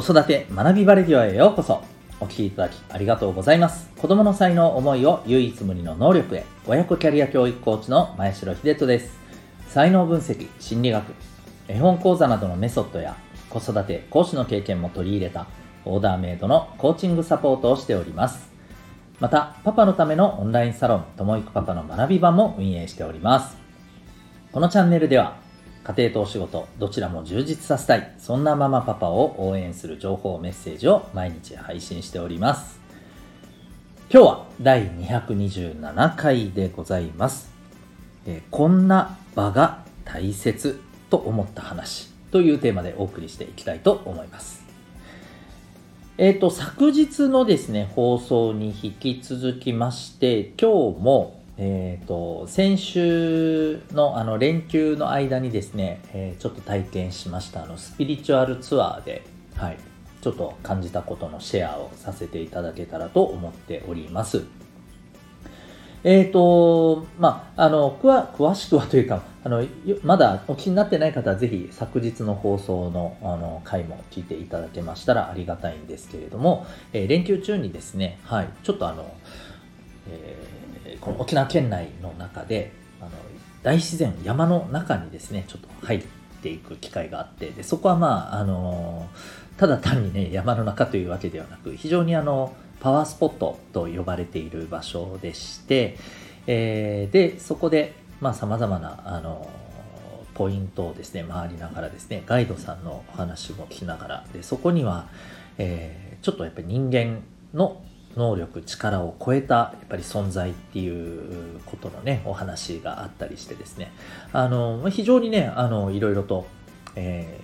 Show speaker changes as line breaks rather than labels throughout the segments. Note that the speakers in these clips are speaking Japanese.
子育て学びバレディオへようこそ。お聞きいただきありがとうございます。子供の才能思いを唯一無二の能力へ。親子キャリア教育コーチの前城秀人です。才能分析心理学絵本講座などのメソッドや子育て講師の経験も取り入れたオーダーメイドのコーチングサポートをしております。またパパのためのオンラインサロンともいくパパの学び場も運営しております。このチャンネルでは家庭とお仕事どちらも充実させたい。そんなママパパを応援する情報メッセージを毎日配信しております。今日は第227回でございます、えー、こんな場が大切と思った話というテーマでお送りしていきたいと思います。えっ、ー、と昨日のですね放送に引き続きまして今日もえーと、先週のあの連休の間にですね、えー、ちょっと体験しましたあのスピリチュアルツアーで、はい、ちょっと感じたことのシェアをさせていただけたらと思っております。えっ、ー、と、まあ、あの、詳しくはというか、あの、まだお聞きになってない方はぜひ昨日の放送のあの回も聞いていただけましたらありがたいんですけれども、えー、連休中にですね、はい、ちょっとあの、えーこの沖縄県内の中であの大自然山の中にですねちょっと入っていく機会があってでそこはまああのただ単にね山の中というわけではなく非常にあのパワースポットと呼ばれている場所でして、えー、でそこでさまざ、まなあのポイントをですね回りながらですねガイドさんのお話も聞きながらでそこには、えー、ちょっとやっぱり人間の能力力を超えたやっぱり存在っていうことのねお話があったりしてですね。あの非常にねあのいろいろと、え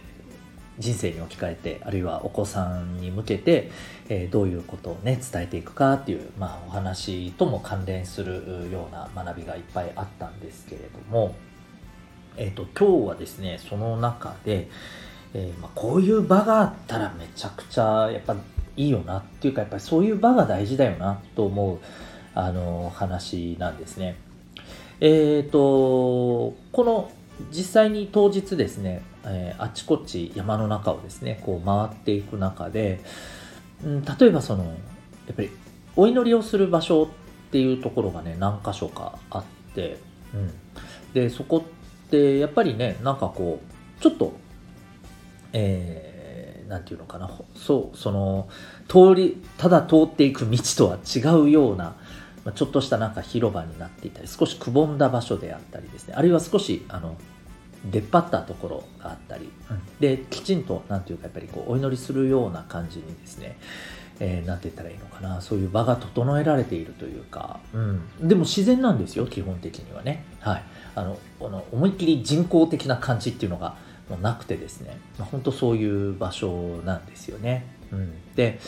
ー、人生に置き換えてあるいはお子さんに向けて、えー、どういうことをね伝えていくかっていう、まあ、お話とも関連するような学びがいっぱいあったんですけれども、えーと、今日はですねその中で、えーまあ、こういう場があったらめちゃくちゃやっぱいいよなっていうかやっぱりそういう場が大事だよなと思うあの話なんですね。えっ、ー、とこの実際に当日ですね、えー、あちこち山の中をですねこう回っていく中で、うん、例えばそのやっぱりお祈りをする場所っていうところがね何箇所かあって、うん、でそこってやっぱりねなんかこうちょっとえー何て言うのかな。そうその通りただ通っていく道とは違うようなちょっとしたなんか広場になっていたり少しくぼんだ場所であったりですね。あるいは少しあの出っ張ったところがあったり、うん、できちんと何て言うかやっぱりこうお祈りするような感じにですねえー、なんて言ったらいいのかな。そういう場が整えられているというか、うん、でも自然なんですよ基本的にはね。はい。あのこの思いっきり人工的な感じっていうのがもなくてですね、まあ、本当そういう場所なんですよね。うん、で、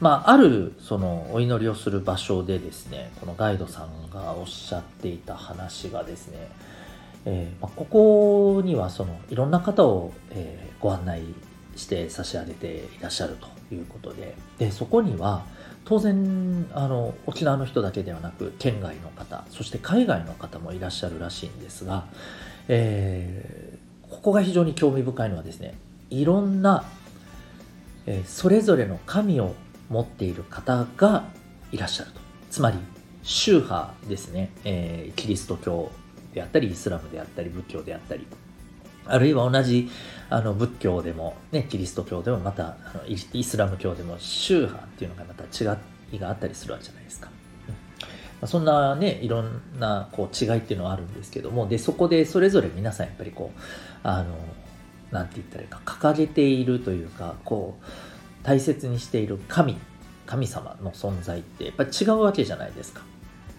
まあ、あるそのお祈りをする場所でですねこのガイドさんがおっしゃっていた話がですね、えー、まあ、ここにはそのいろんな方を、えー、ご案内して差し上げていらっしゃるということででそこには当然あの沖縄の人だけではなく県外の方そして海外の方もいらっしゃるらしいんですが、えここが非常に興味深いのはですねいろんな、え、それぞれの神を持っている方がいらっしゃると。つまり宗派ですね、えー、キリスト教であったりイスラムであったり仏教であったり。あるいは同じあの仏教でも、ね、キリスト教でもまたあのイスラム教でも宗派っていうのがまた違いがあったりするわけじゃないですか。まそんなね、いろんなこう違いっていうのはあるんですけども、で、そこでそれぞれ皆さんやっぱりこう、あの、なんて言ったらいいか、掲げているというか、こう、大切にしている神、神様の存在ってやっぱり違うわけじゃないですか。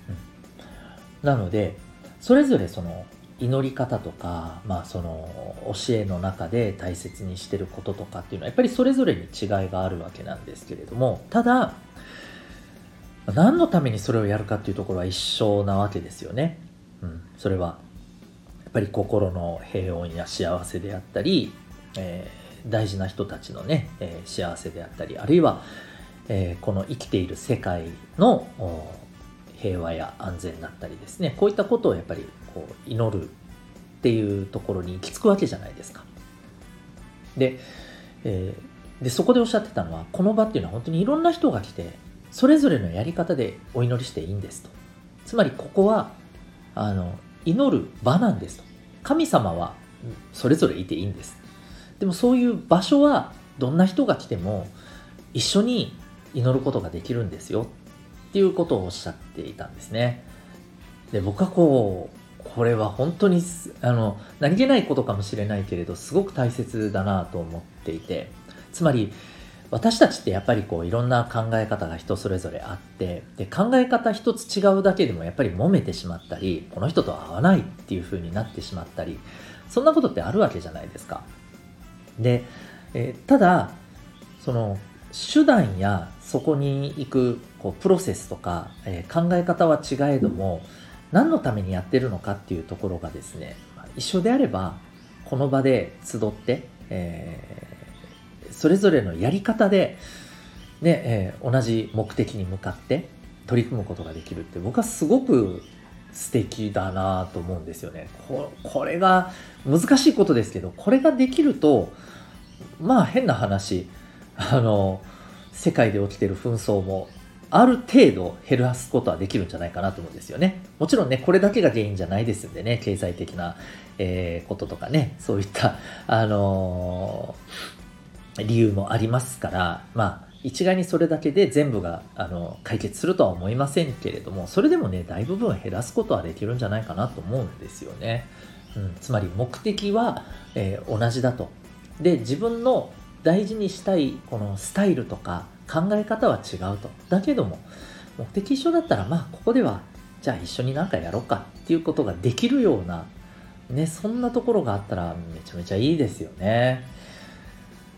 うん、なので、それぞれその祈り方とか、まあその教えの中で大切にしてることとかっていうのはやっぱりそれぞれに違いがあるわけなんですけれども、ただ、何のためにそれをやるかっていうところは一緒なわけですよね。うん、それはやっぱり心の平穏や幸せであったり、えー、大事な人たちのね、えー、幸せであったりあるいは、えー、この生きている世界の平和や安全だったりですねこういったことをやっぱりこう祈るっていうところに行き着くわけじゃないですか。で、えーでそこでおっしゃってたのはこの場っていうのは本当にいろんな人が来てそれぞれのやり方でお祈りしていいんですと。つまりここはあの祈る場なんですと。神様はそれぞれいていいんです。でもそういう場所はどんな人が来ても一緒に祈ることができるんですよ。っていうことをおっしゃっていたんですね。で僕はこうこれは本当にあの何気ないことかもしれないけれどすごく大切だなと思っていて。つまり私たちってやっぱりこういろんな考え方が人それぞれあってで考え方一つ違うだけでもやっぱり揉めてしまったりこの人と合わないっていう風になってしまったりそんなことってあるわけじゃないですか。で、えー、ただその手段やそこに行くこうプロセスとか、えー、考え方は違えども何のためにやってるのかっていうところがですね一緒であればこの場で集って、えそれぞれのやり方で、ねえー、同じ目的に向かって取り組むことができるって僕はすごく素敵だなと思うんですよねこ。これが難しいことですけどこれができるとまあ変な話あの世界で起きてる紛争もある程度減らすことはできるんじゃないかなと思うんですよね。もちろんね、これだけが原因じゃないですんでね、経済的な、えー、こととかね、そういった、あの理由もありますから、まあ、一概にそれだけで全部があの解決するとは思いませんけれども、それでもね、大部分減らすことはできるんじゃないかなと思うんですよね。うん、つまり目的は、えー、同じだと。で、自分の大事にしたいこのスタイルとか考え方は違うと。だけども、目的一緒だったら、まあ、ここでは、じゃあ一緒になんかやろうかっていうことができるような、ね、そんなところがあったらめちゃめちゃいいですよね。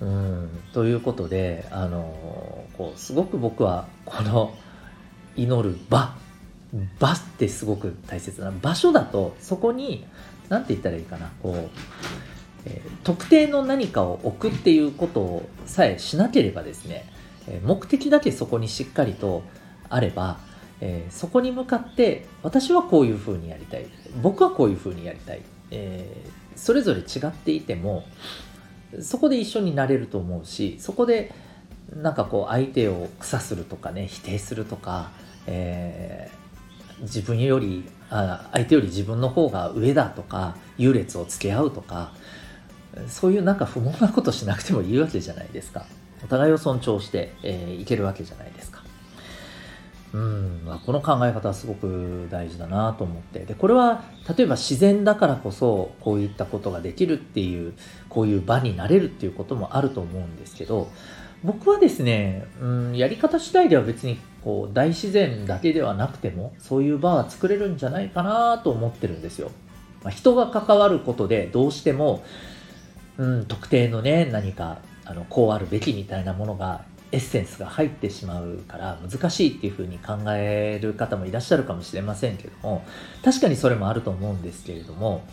うん、ということで、あのこうすごく僕はこの祈る場。場ってすごく大切な場所だとそこに何て言ったらいいかなこう、えー、特定の何かを置くっていうことをさえしなければですね、え目的だけそこにしっかりとあれば、えー、そこに向かって私はこういうふうにやりたい。僕はこういうふうにやりたい、え、それぞれ違っていてもそこで一緒になれると思うしそこでなんかこう相手を草するとかね否定するとか、えー、自分よりあ相手より自分の方が上だとか優劣をつけ合うとかそういうなんか不毛なことしなくてもいいわけじゃないですか。お互いを尊重して、えー、いけるわけじゃないですか。うんこの考え方はすごく大事だなと思ってでこれは例えば自然だからこそこういったことができるっていうこういう場になれるっていうこともあると思うんですけど僕はですね、うん、やり方次第では別にこう大自然だけではなくてもそういう場は作れるんじゃないかなと思ってるんですよ。まあ、人が関わることでどうしても、うん、特定のね何かあのこうあるべきみたいなものがエッセンスが入ってしまうから難しいっていうふうに考える方もいらっしゃるかもしれませんけども確かにそれもあると思うんですけれども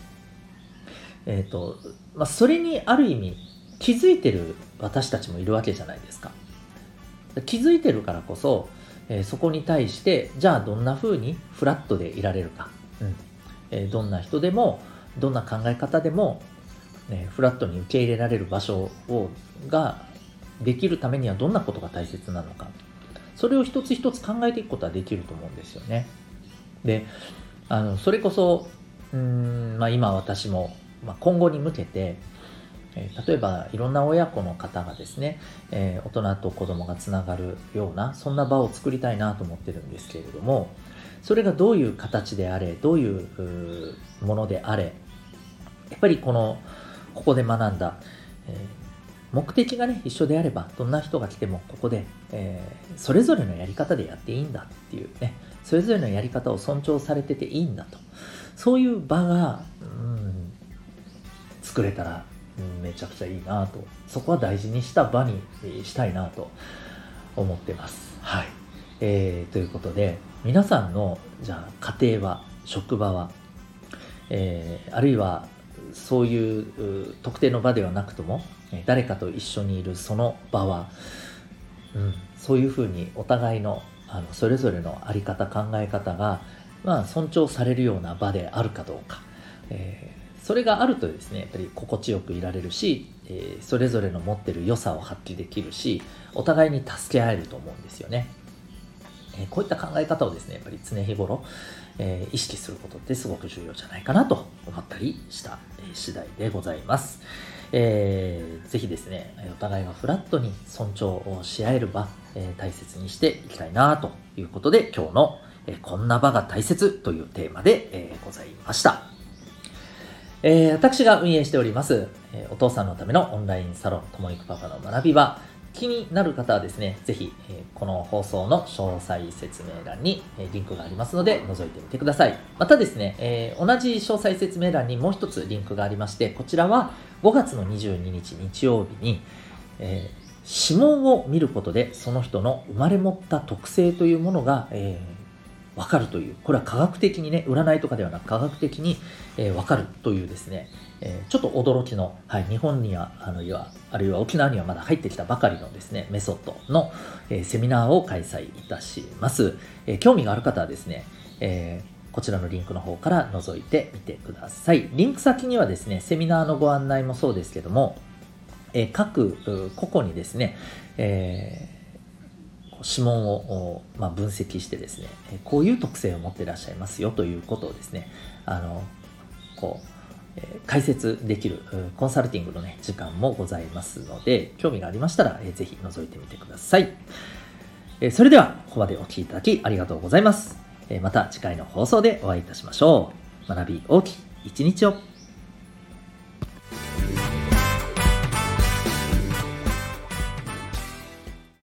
えっ、ー、とまあそれにある意味気づいてる私たちもいるわけじゃないですか。気づいてるからこそ、えー、そこに対してじゃあどんな風にフラットでいられるか、うん。えー、どんな人でもどんな考え方でも、ね、フラットに受け入れられる場所をができるためにはどんなことが大切なのか。それを一つ一つ考えていくことはできると思うんですよね。であのそれこそうん、まあ、今私も、まあ、今後に向けてえ例えばいろんな親子の方がですね、えー、大人と子供がつながるようなそんな場を作りたいなと思ってるんですけれどもそれがどういう形であれどういうものであれやっぱりこのここで学んだ、えー目的がね、一緒であれば、どんな人が来てもここで、えー、それぞれのやり方でやっていいんだっていうね、それぞれのやり方を尊重されてていいんだと。そういう場が、うん、作れたら、うん、めちゃくちゃいいなと。そこは大事にした場にしたいなと思ってます。はい。えー、ということで、皆さんの、じゃあ、家庭は、職場は、えー、あるいはそういう特定の場ではなくとも誰かと一緒にいるその場は、うん、そういうふうにお互いのあのそれぞれの在り方考え方が、まあ、尊重されるような場であるかどうか、えー、それがあるとですねやっぱり心地よくいられるし、えー、それぞれの持ってる良さを発揮できるしお互いに助け合えると思うんですよね、え、こういった考え方をですねやっぱり常日頃、えー、意識することってすごく重要じゃないかなと思ったりした、え次第でございます。えー、ぜひですね、お互いがフラットに尊重し合える場、えー、大切にしていきたいなということで、今日の、えー、こんな場が大切というテーマで、えー、ございました。えー、私が運営しております、え、お父さんのためのオンラインサロン、ともいくパパの学び場、気になる方はですね、ぜひ、えこの放送の詳細説明欄に、えリンクがありますので、覗いてみてください。またですね、え同じ詳細説明欄にもう一つリンクがありまして、こちらは5月の22日日曜日に、え指紋を見ることでその人の生まれ持った特性というものが、えーわかるという、これは科学的にね、占いとかではなく科学的に、えー、わかるというですね、えー、ちょっと驚きの、はい、日本には、あの、いわ、あるいは沖縄にはまだ入ってきたばかりのですね、メソッドの、えー、セミナーを開催いたします。え、興味がある方はですね、えこちらのリンクの方から覗いてみてください。リンク先にはですね、セミナーのご案内もそうですけども、え、各個々にですね、えー指紋を、まあ、分析してですね、こういう特性を持ってらっしゃいますよということをですね、あの、こう、え解説できるコンサルティングのね、時間もございますので、興味がありましたら、えー、ぜひ覗いてみてください。えそれでは、ここまでお聴きいただきありがとうございます。えまた次回の放送でお会いいたしましょう。学び大きい一日を。